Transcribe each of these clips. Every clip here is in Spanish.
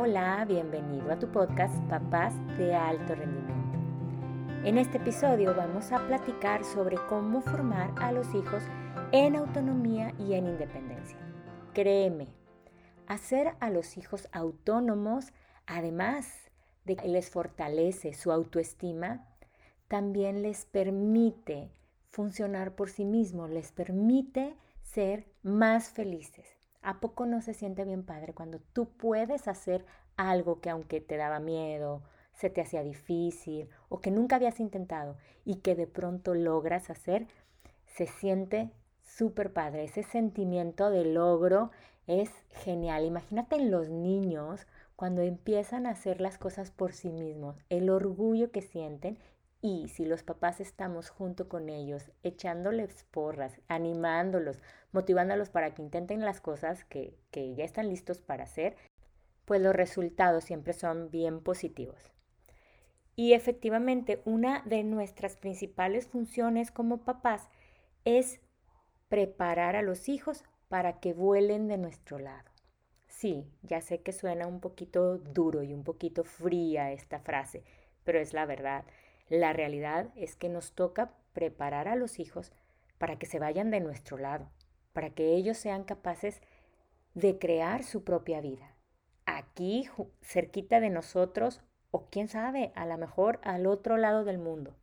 Hola, bienvenido a tu podcast Papás de Alto Rendimiento. En este episodio vamos a platicar sobre cómo formar a los hijos en autonomía y en independencia. Créeme, hacer a los hijos autónomos, además de que les fortalece su autoestima, también les permite funcionar por sí mismos, les permite ser más felices. ¿A poco no se siente bien padre cuando tú puedes hacer algo que aunque te daba miedo, se te hacía difícil o que nunca habías intentado y que de pronto logras hacer? Se siente súper padre. Ese sentimiento de logro es genial. Imagínate en los niños cuando empiezan a hacer las cosas por sí mismos, el orgullo que sienten y si los papás estamos junto con ellos, echándoles porras, animándolos, motivándolos para que intenten las cosas que, que ya están listos para hacer, pues los resultados siempre son bien positivos. Y efectivamente, una de nuestras principales funciones como papás es preparar a los hijos para que vuelen de nuestro lado. Sí, ya sé que suena un poquito duro y un poquito fría esta frase, pero es la verdad. La realidad es que nos toca preparar a los hijos para que se vayan de nuestro lado, para que ellos sean capaces de crear su propia vida. Aquí, cerquita de nosotros, o quién sabe, a lo mejor al otro lado del mundo.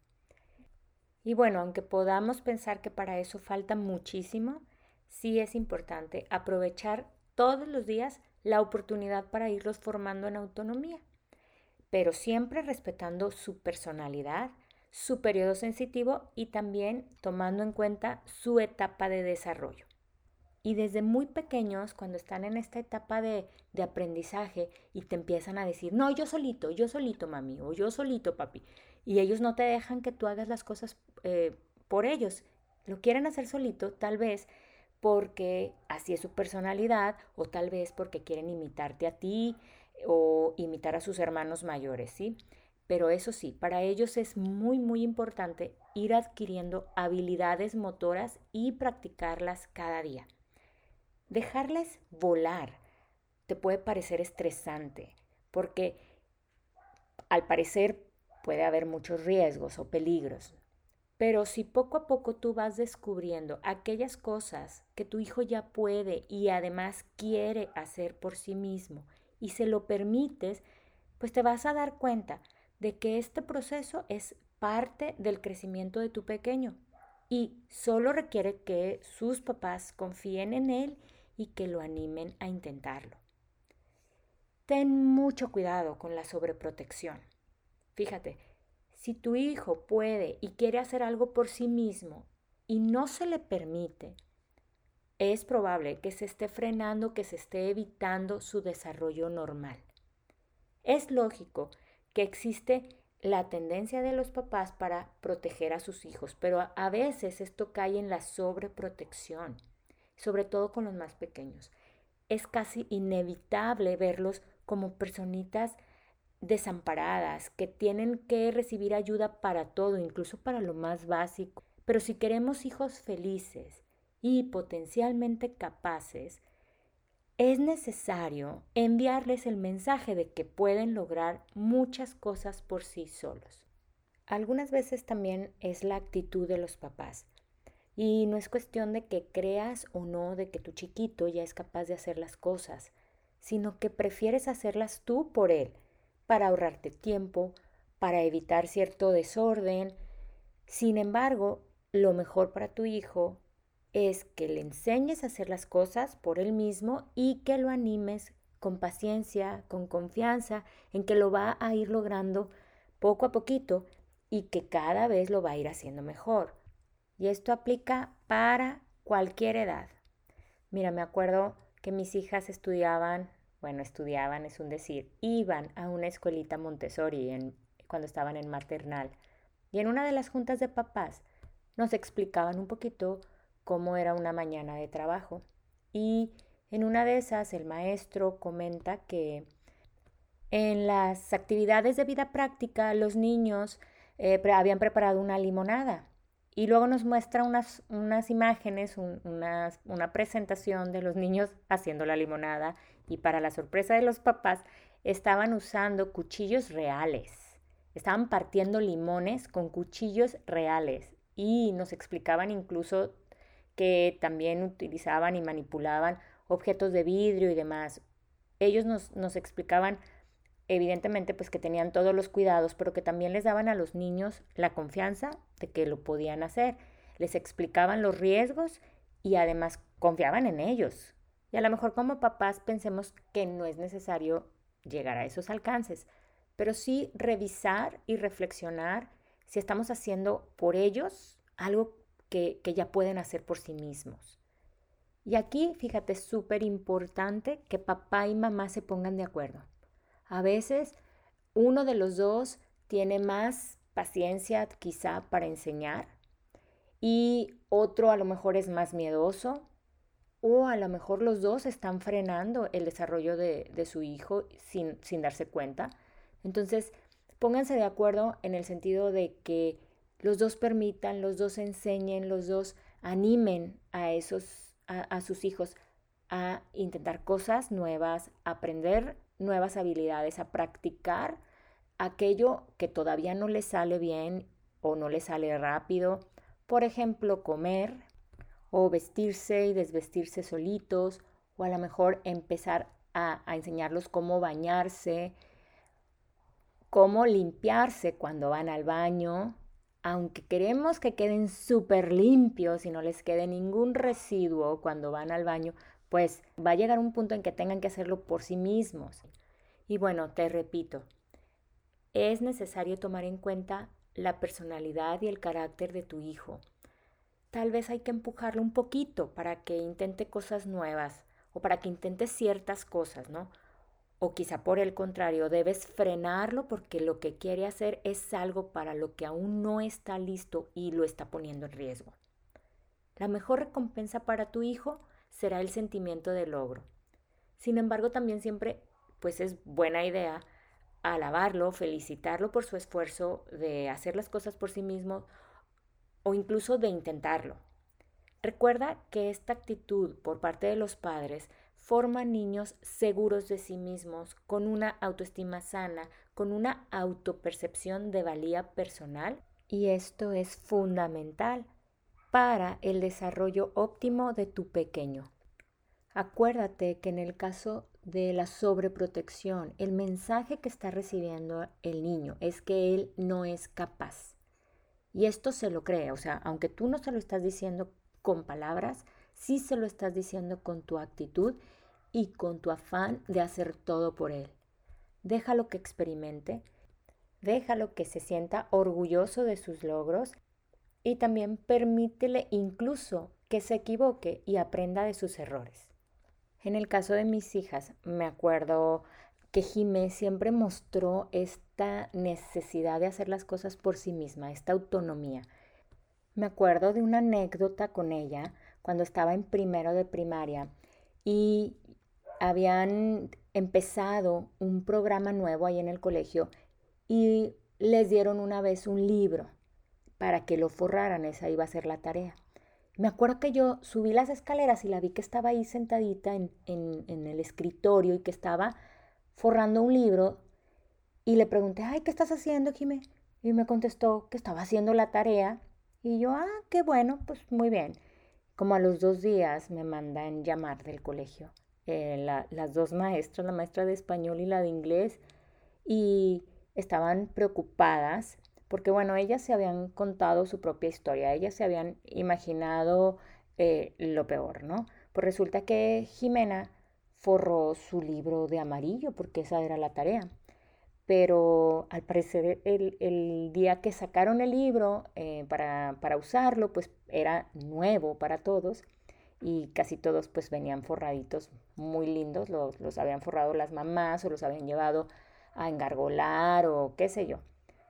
Y bueno, aunque podamos pensar que para eso falta muchísimo, sí es importante aprovechar todos los días la oportunidad para irlos formando en autonomía pero siempre respetando su personalidad, su periodo sensitivo y también tomando en cuenta su etapa de desarrollo. Y desde muy pequeños, cuando están en esta etapa de, aprendizaje y te empiezan a decir, no, yo solito, yo solito, mami, o yo solito, papi, y ellos no te dejan que tú hagas las cosas eh, por ellos, lo quieren hacer solito, tal vez porque así es su personalidad, o tal vez porque quieren imitarte a ti, o imitar a sus hermanos mayores, ¿sí? Pero eso sí, para ellos es muy, muy importante ir adquiriendo habilidades motoras y practicarlas cada día. Dejarles volar te puede parecer estresante porque al parecer puede haber muchos riesgos o peligros. Pero si poco a poco tú vas descubriendo aquellas cosas que tu hijo ya puede y además quiere hacer por sí mismo y se lo permites, pues te vas a dar cuenta de que este proceso es parte del crecimiento de tu pequeño y solo requiere que sus papás confíen en él y que lo animen a intentarlo. Ten mucho cuidado con la sobreprotección. Fíjate, si tu hijo puede y quiere hacer algo por sí mismo y no se le permite, es probable que se esté frenando, que se esté evitando su desarrollo normal. Es lógico que existe la tendencia de los papás para proteger a sus hijos, pero a veces esto cae en la sobreprotección, sobre todo con los más pequeños. Es casi inevitable verlos como personitas desamparadas, que tienen que recibir ayuda para todo, incluso para lo más básico. Pero si queremos hijos felices, y potencialmente capaces, es necesario enviarles el mensaje de que pueden lograr muchas cosas por sí solos. Algunas veces también es la actitud de los papás. Y no es cuestión de que creas o no de que tu chiquito ya es capaz de hacer las cosas, sino que prefieres hacerlas tú por él, para ahorrarte tiempo, para evitar cierto desorden. Sin embargo, lo mejor para tu hijo es que le enseñes a hacer las cosas por él mismo y que lo animes con paciencia, con confianza, en que lo va a ir logrando poco a poquito y que cada vez lo va a ir haciendo mejor. Y esto aplica para cualquier edad. Mira, me acuerdo que mis hijas estudiaban, bueno, estudiaban es un decir, iban a una escuelita Montessori cuando estaban en maternal. Y en una de las juntas de papás nos explicaban un poquito cómo era una mañana de trabajo. Y en una de esas el maestro comenta que en las actividades de vida práctica los niños eh, habían preparado una limonada y luego nos muestra unas, unas imágenes, una presentación de los niños haciendo la limonada y para la sorpresa de los papás estaban usando cuchillos reales. Estaban partiendo limones con cuchillos reales y nos explicaban incluso que también utilizaban y manipulaban objetos de vidrio y demás. Ellos nos, nos explicaban evidentemente pues que tenían todos los cuidados, pero que también les daban a los niños la confianza de que lo podían hacer. Les explicaban los riesgos y además confiaban en ellos. Y a lo mejor como papás pensemos que no es necesario llegar a esos alcances, pero sí revisar y reflexionar si estamos haciendo por ellos algo que, que ya pueden hacer por sí mismos. Y aquí, fíjate, es súper importante que papá y mamá se pongan de acuerdo. A veces uno de los dos tiene más paciencia quizá para enseñar y otro a lo mejor es más miedoso o a lo mejor los dos están frenando el desarrollo de, su hijo sin, sin darse cuenta. Entonces, pónganse de acuerdo en el sentido de que los dos permitan, los dos enseñen, los dos animen a esos, a sus hijos a intentar cosas nuevas, aprender nuevas habilidades, a practicar aquello que todavía no le sale bien o no le sale rápido. Por ejemplo, comer o vestirse y desvestirse solitos o a lo mejor empezar a, a enseñarlos cómo bañarse, cómo limpiarse cuando van al baño, aunque queremos que queden súper limpios y no les quede ningún residuo cuando van al baño, pues va a llegar un punto en que tengan que hacerlo por sí mismos. Y bueno, te repito, es necesario tomar en cuenta la personalidad y el carácter de tu hijo. Tal vez hay que empujarlo un poquito para que intente cosas nuevas o para que intente ciertas cosas, ¿no? O quizá por el contrario, debes frenarlo porque lo que quiere hacer es algo para lo que aún no está listo y lo está poniendo en riesgo. La mejor recompensa para tu hijo será el sentimiento de logro. Sin embargo, también siempre pues es buena idea alabarlo, felicitarlo por su esfuerzo de hacer las cosas por sí mismo o incluso de intentarlo. Recuerda que esta actitud por parte de los padres forma niños seguros de sí mismos, con una autoestima sana, con una autopercepción de valía personal y esto es fundamental para el desarrollo óptimo de tu pequeño. Acuérdate que en el caso de la sobreprotección, el mensaje que está recibiendo el niño es que él no es capaz. Y esto se lo cree, o sea, aunque tú no se lo estás diciendo con palabras, sí se lo estás diciendo con tu actitud y con tu afán de hacer todo por él. Déjalo que experimente, déjalo que se sienta orgulloso de sus logros y también permítele incluso que se equivoque y aprenda de sus errores. En el caso de mis hijas, me acuerdo que Jimé siempre mostró esta necesidad de hacer las cosas por sí misma, esta autonomía. Me acuerdo de una anécdota con ella cuando estaba en primero de primaria y habían empezado un programa nuevo ahí en el colegio y les dieron una vez un libro para que lo forraran, esa iba a ser la tarea. Me acuerdo que yo subí las escaleras y la vi que estaba ahí sentadita en, el escritorio y que estaba forrando un libro y le pregunté, ay, ¿qué estás haciendo, Jimé? Y me contestó que estaba haciendo la tarea y yo, ah, qué bueno, pues muy bien. Como a los dos días me mandan llamar del colegio eh, las dos maestras, la maestra de español y la de inglés, y estaban preocupadas porque bueno, ellas se habían contado su propia historia, ellas se habían imaginado eh, lo peor, ¿no? Pues resulta que Jimena forró su libro de amarillo, porque esa era la tarea. Pero al parecer el, día que sacaron el libro eh, para, para, usarlo, pues era nuevo para todos y casi todos pues venían forraditos muy lindos, los, los habían forrado las mamás o los habían llevado a engargolar o qué sé yo.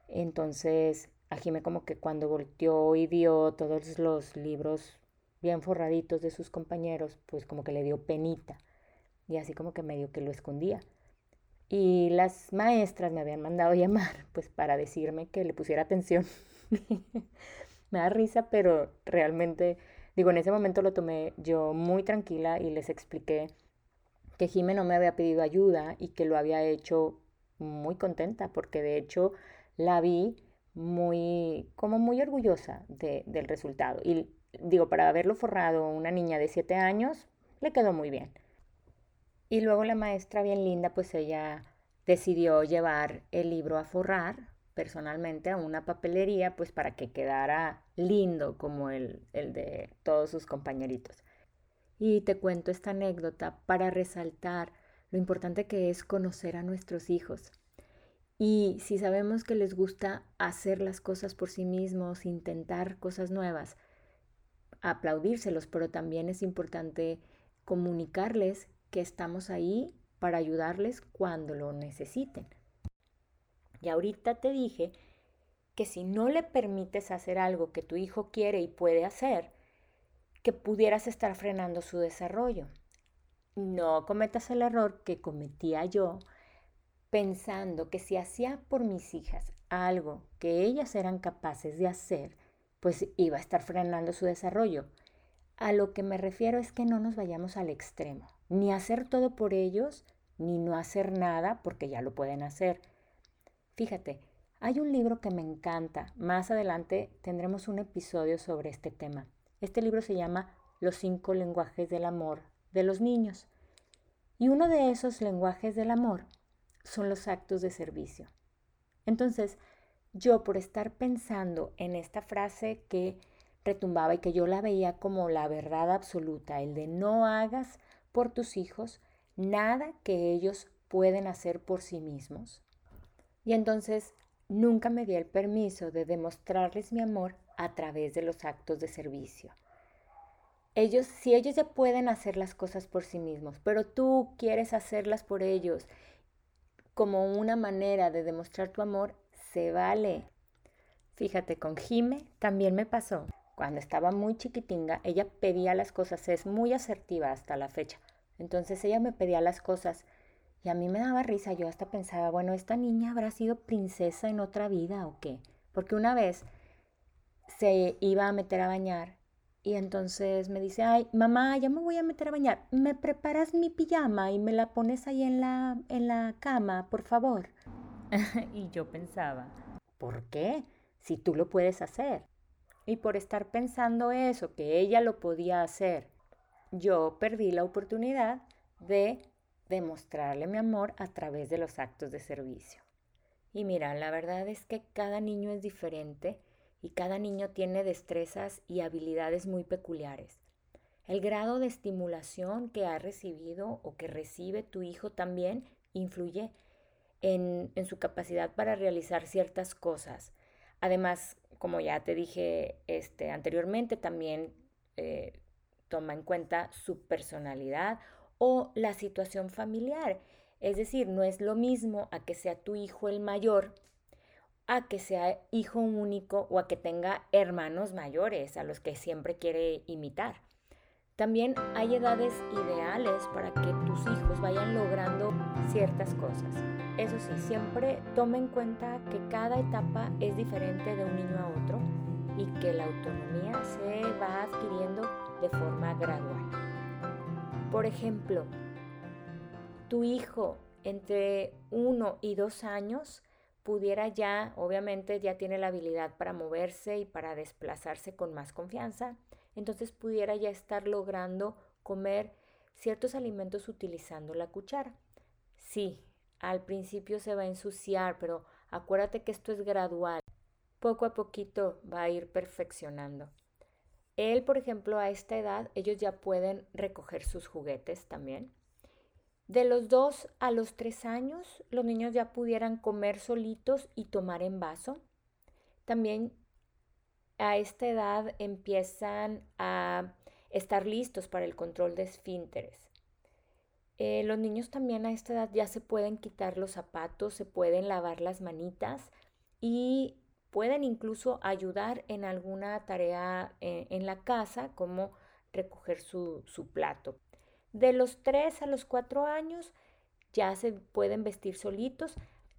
Entonces, a Jimé como que cuando volteó y vio todos los libros bien forraditos de sus compañeros, pues como que le dio penita y así como que medio que lo escondía. Y las maestras me habían mandado llamar pues para decirme que le pusiera atención. me da risa, pero realmente, digo, en ese momento lo tomé yo muy tranquila y les expliqué que Jime no me había pedido ayuda y que lo había hecho muy contenta porque de hecho la vi muy, como muy orgullosa del resultado. Y digo, para haberlo forrado una niña de 7 años, le quedó muy bien. Y luego la maestra bien linda, pues ella decidió llevar el libro a forrar personalmente a una papelería, pues para que quedara lindo como el, el de todos sus compañeritos. Y te cuento esta anécdota para resaltar lo importante que es conocer a nuestros hijos. Y si sabemos que les gusta hacer las cosas por sí mismos, intentar cosas nuevas, aplaudírselos, pero también es importante comunicarles que estamos ahí para ayudarles cuando lo necesiten. Y ahorita te dije que si no le permites hacer algo que tu hijo quiere y puede hacer, que pudieras estar frenando su desarrollo. No cometas el error que cometía yo pensando que si hacía por mis hijas algo que ellas eran capaces de hacer, pues iba a estar frenando su desarrollo. A lo que me refiero es que no nos vayamos al extremo, ni hacer todo por ellos, ni no hacer nada porque ya lo pueden hacer. Fíjate, hay un libro que me encanta, más adelante tendremos un episodio sobre este tema. Este libro se llama Los cinco lenguajes del amor de los niños. Y uno de esos lenguajes del amor son los actos de servicio. Entonces, yo por estar pensando en esta frase que retumbaba y que yo la veía como la verdad absoluta, el de no hagas por tus hijos nada que ellos pueden hacer por sí mismos. Y entonces nunca me di el permiso de demostrarles mi amor a través de los actos de servicio. Ellos, si ellos ya pueden hacer las cosas por sí mismos, pero tú quieres hacerlas por ellos como una manera de demostrar tu amor, se vale. Fíjate, con Jime también me pasó. Cuando estaba muy chiquitinga, ella pedía las cosas, es muy asertiva hasta la fecha. Entonces ella me pedía las cosas y a mí me daba risa. Yo hasta pensaba, bueno, ¿esta niña habrá sido princesa en otra vida o qué? Porque una vez se iba a meter a bañar y entonces me dice, ay, mamá, ya me voy a meter a bañar. ¿Me preparas mi pijama y me la pones ahí en la, en la cama, por favor? y yo pensaba, ¿por qué? Si tú lo puedes hacer. Y por estar pensando eso, que ella lo podía hacer, yo perdí la oportunidad de demostrarle mi amor a través de los actos de servicio. Y mira, la verdad es que cada niño es diferente y cada niño tiene destrezas y habilidades muy peculiares. El grado de estimulación que ha recibido o que recibe tu hijo también influye en, su capacidad para realizar ciertas cosas. Además, como ya te dije este, anteriormente, también eh, toma en cuenta su personalidad o la situación familiar. Es decir, no es lo mismo a que sea tu hijo el mayor, a que sea hijo único o a que tenga hermanos mayores a los que siempre quiere imitar. También hay edades ideales para que tus hijos vayan logrando ciertas cosas. Eso sí, siempre toma en cuenta que cada etapa es diferente de un niño a otro y que la autonomía se va adquiriendo de forma gradual. Por ejemplo, tu hijo entre uno y dos años pudiera ya, obviamente ya tiene la habilidad para moverse y para desplazarse con más confianza, entonces pudiera ya estar logrando comer ciertos alimentos utilizando la cuchara. Sí, al principio se va a ensuciar, pero acuérdate que esto es gradual. Poco a poquito va a ir perfeccionando. Él, por ejemplo, a esta edad, ellos ya pueden recoger sus juguetes también. De los dos a los tres años, los niños ya pudieran comer solitos y tomar en vaso. También a esta edad empiezan a estar listos para el control de esfínteres. Eh, los niños también a esta edad ya se pueden quitar los zapatos, se pueden lavar las manitas y pueden incluso ayudar en alguna tarea eh, en la casa, como recoger su, su plato. De los 3 a los 4 años ya se pueden vestir solitos,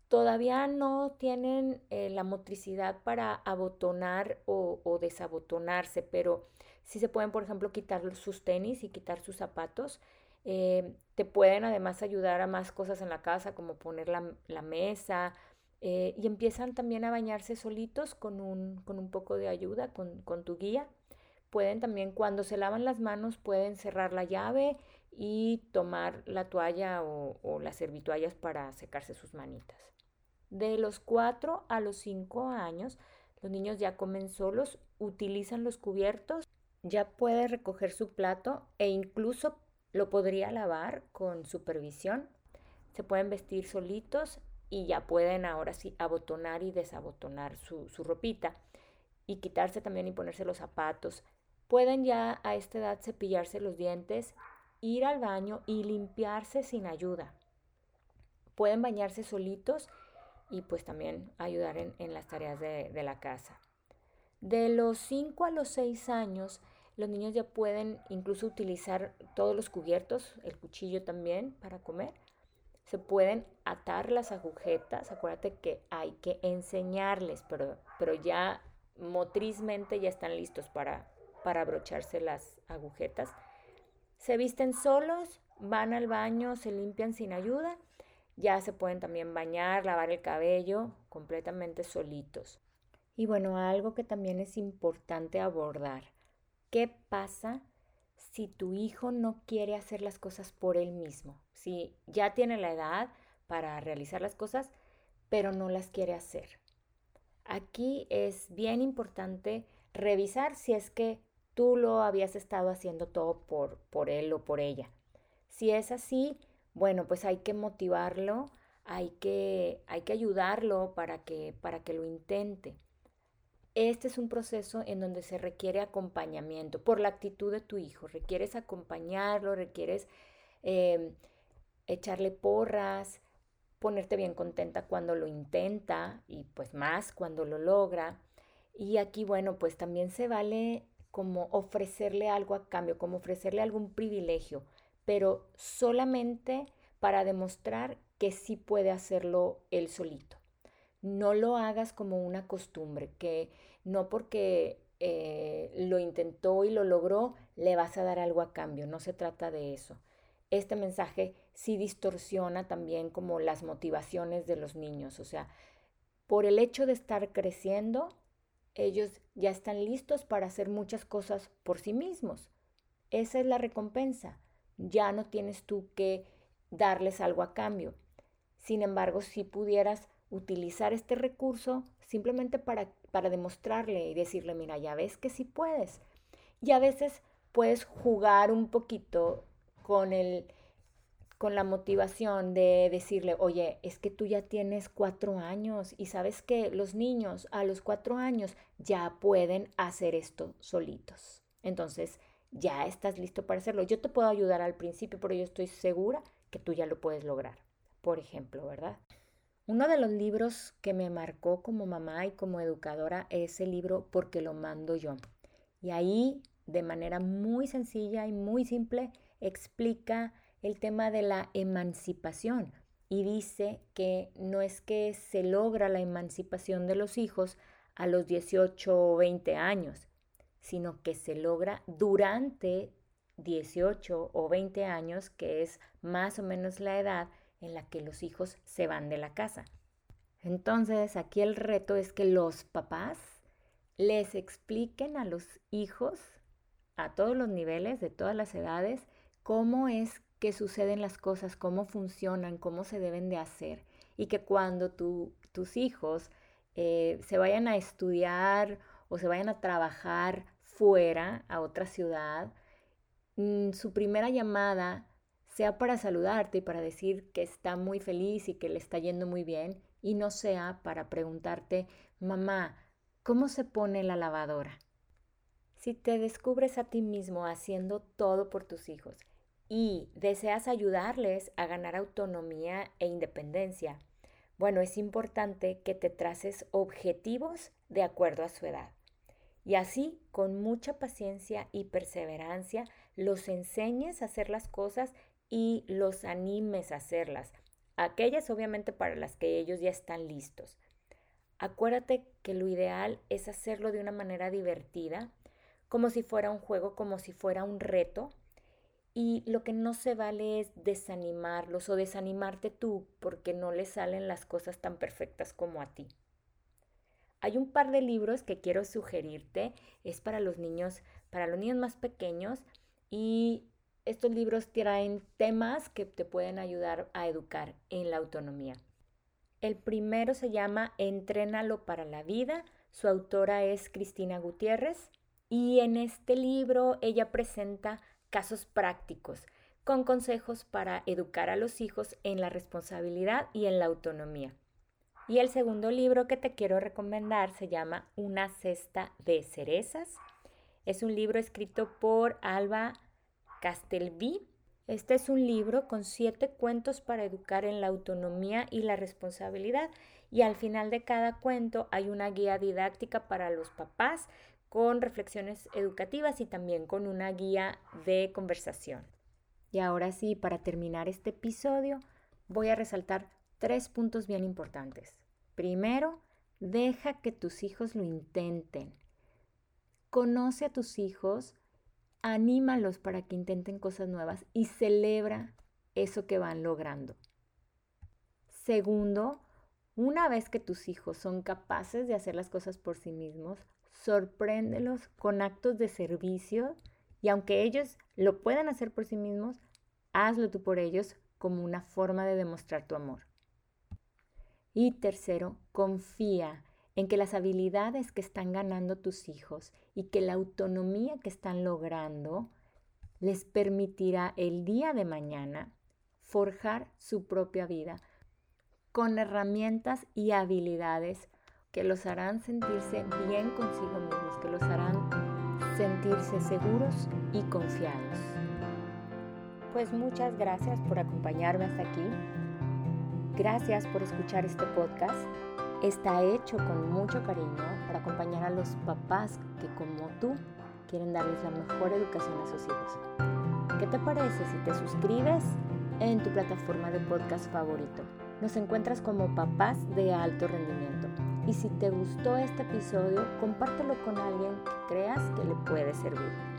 todavía no tienen eh, la motricidad para abotonar o, desabotonarse, pero sí se pueden, por ejemplo, quitar sus tenis y quitar sus zapatos. Eh, te pueden además ayudar a más cosas en la casa, como poner la, mesa, eh, y empiezan también a bañarse solitos con un, con un poco de ayuda, con, con, tu guía. Pueden también, cuando se lavan las manos, pueden cerrar la llave y tomar la toalla o, las servituallas para secarse sus manitas. De los 4 a los 5 años, los niños ya comen solos, utilizan los cubiertos, ya puede recoger su plato e incluso lo podría lavar con supervisión. Se pueden vestir solitos y ya pueden ahora sí abotonar y desabotonar su, su ropita y quitarse también y ponerse los zapatos. Pueden ya a esta edad cepillarse los dientes, ir al baño y limpiarse sin ayuda. Pueden bañarse solitos y pues también ayudar en, las tareas de, de, la casa. De los 5 a los 6 años, los niños ya pueden incluso utilizar todos los cubiertos, el cuchillo también para comer. Se pueden atar las agujetas. Acuérdate que hay que enseñarles, pero, pero ya motrizmente ya están listos para, para abrocharse las agujetas. Se visten solos, van al baño, se limpian sin ayuda ya se pueden también bañar, lavar el cabello completamente solitos. Y bueno, algo que también es importante abordar. ¿Qué pasa si tu hijo no quiere hacer las cosas por él mismo? Si ya tiene la edad para realizar las cosas, pero no las quiere hacer. Aquí es bien importante revisar si es que tú lo habías estado haciendo todo por, por él o por ella. Si es así, bueno, pues hay que motivarlo, hay que, hay que ayudarlo para que, para que lo intente. Este es un proceso en donde se requiere acompañamiento por la actitud de tu hijo. Requieres acompañarlo, requieres em, echarle porras, ponerte bien contenta cuando lo intenta y pues más cuando lo logra. Y aquí, bueno, pues también se vale como ofrecerle algo a cambio, como ofrecerle algún privilegio pero solamente para demostrar que sí puede hacerlo él solito. No lo hagas como una costumbre, que no porque eh, lo intentó y lo logró, le vas a dar algo a cambio. No se trata de eso. Este mensaje sí distorsiona también como las motivaciones de los niños. O sea, por el hecho de estar creciendo, ellos ya están listos para hacer muchas cosas por sí mismos. Esa es la recompensa ya no tienes tú que darles algo a cambio. Sin embargo, si pudieras utilizar este recurso simplemente para, para demostrarle y decirle, mira, ya ves que sí puedes. Y a veces puedes jugar un poquito con el con la motivación de decirle, oye, es que tú ya tienes cuatro años y sabes que los niños a los cuatro años ya pueden hacer esto solitos. Entonces, ya estás listo para hacerlo. Yo te puedo ayudar al principio, pero yo estoy segura que tú ya lo puedes lograr, por ejemplo, ¿verdad? Uno de los libros que me marcó como mamá y como educadora es el libro Porque lo mando yo. Y ahí, de manera muy sencilla y muy simple, explica el tema de la emancipación y dice que no es que se logra la emancipación de los hijos a los 18 o 20 años, sino que se logra durante 18 o 20 años, que es más o menos la edad en la que los hijos se van de la casa. Entonces, aquí el reto es que los papás les expliquen a los hijos a todos los niveles, de todas las edades, cómo es que suceden las cosas, cómo funcionan, cómo se deben de hacer. Y que cuando tus hijos eh, se vayan a estudiar o se vayan a trabajar fuera, a otra ciudad, mm, su primera llamada sea para saludarte y para decir que está muy feliz y que le está yendo muy bien, y no sea para preguntarte, mamá, ¿cómo se pone la lavadora? Si te descubres a ti mismo haciendo todo por tus hijos y deseas ayudarles a ganar autonomía e independencia, bueno, es importante que te traces objetivos de acuerdo a su edad. Y así, con mucha paciencia y perseverancia, los enseñes a hacer las cosas y los animes a hacerlas. Aquellas obviamente para las que ellos ya están listos. Acuérdate que lo ideal es hacerlo de una manera divertida, como si fuera un juego, como si fuera un reto, y lo que no se vale es desanimarlos o desanimarte tú porque no les salen las cosas tan perfectas como a ti. Hay un par de libros que quiero sugerirte, es para los niños, para los niños más pequeños y estos libros traen temas que te pueden ayudar a educar en la autonomía. El primero se llama Entrénalo para la vida. Su autora es Cristina Gutiérrez y en este libro ella presenta casos prácticos con consejos para educar a los hijos en la responsabilidad y en la autonomía. Y el segundo libro que te quiero recomendar se llama Una cesta de cerezas. Es un libro escrito por Alba Castelví. Este es un libro con siete cuentos para educar en la autonomía y la responsabilidad. Y al final de cada cuento hay una guía didáctica para los papás con reflexiones educativas y también con una guía de conversación. Y ahora sí, para terminar este episodio, voy a resaltar tres puntos bien importantes. Primero, deja que tus hijos lo intenten. Conoce a tus hijos, anímalos para que intenten cosas nuevas y celebra eso que van logrando. Segundo, una vez que tus hijos son capaces de hacer las cosas por sí mismos, sorpréndelos con actos de servicio y aunque ellos lo puedan hacer por sí mismos, hazlo tú por ellos como una forma de demostrar tu amor. Y tercero, confía en que las habilidades que están ganando tus hijos y que la autonomía que están logrando les permitirá el día de mañana forjar su propia vida con herramientas y habilidades que los harán sentirse bien consigo mismos, que los harán sentirse seguros y confiados. Pues muchas gracias por acompañarme hasta aquí. Gracias por escuchar este podcast. Está hecho con mucho cariño para acompañar a los papás que como tú quieren darles la mejor educación a sus hijos. ¿Qué te parece si te suscribes en tu plataforma de podcast favorito? Nos encuentras como papás de alto rendimiento. Y si te gustó este episodio, compártelo con alguien que creas que le puede servir.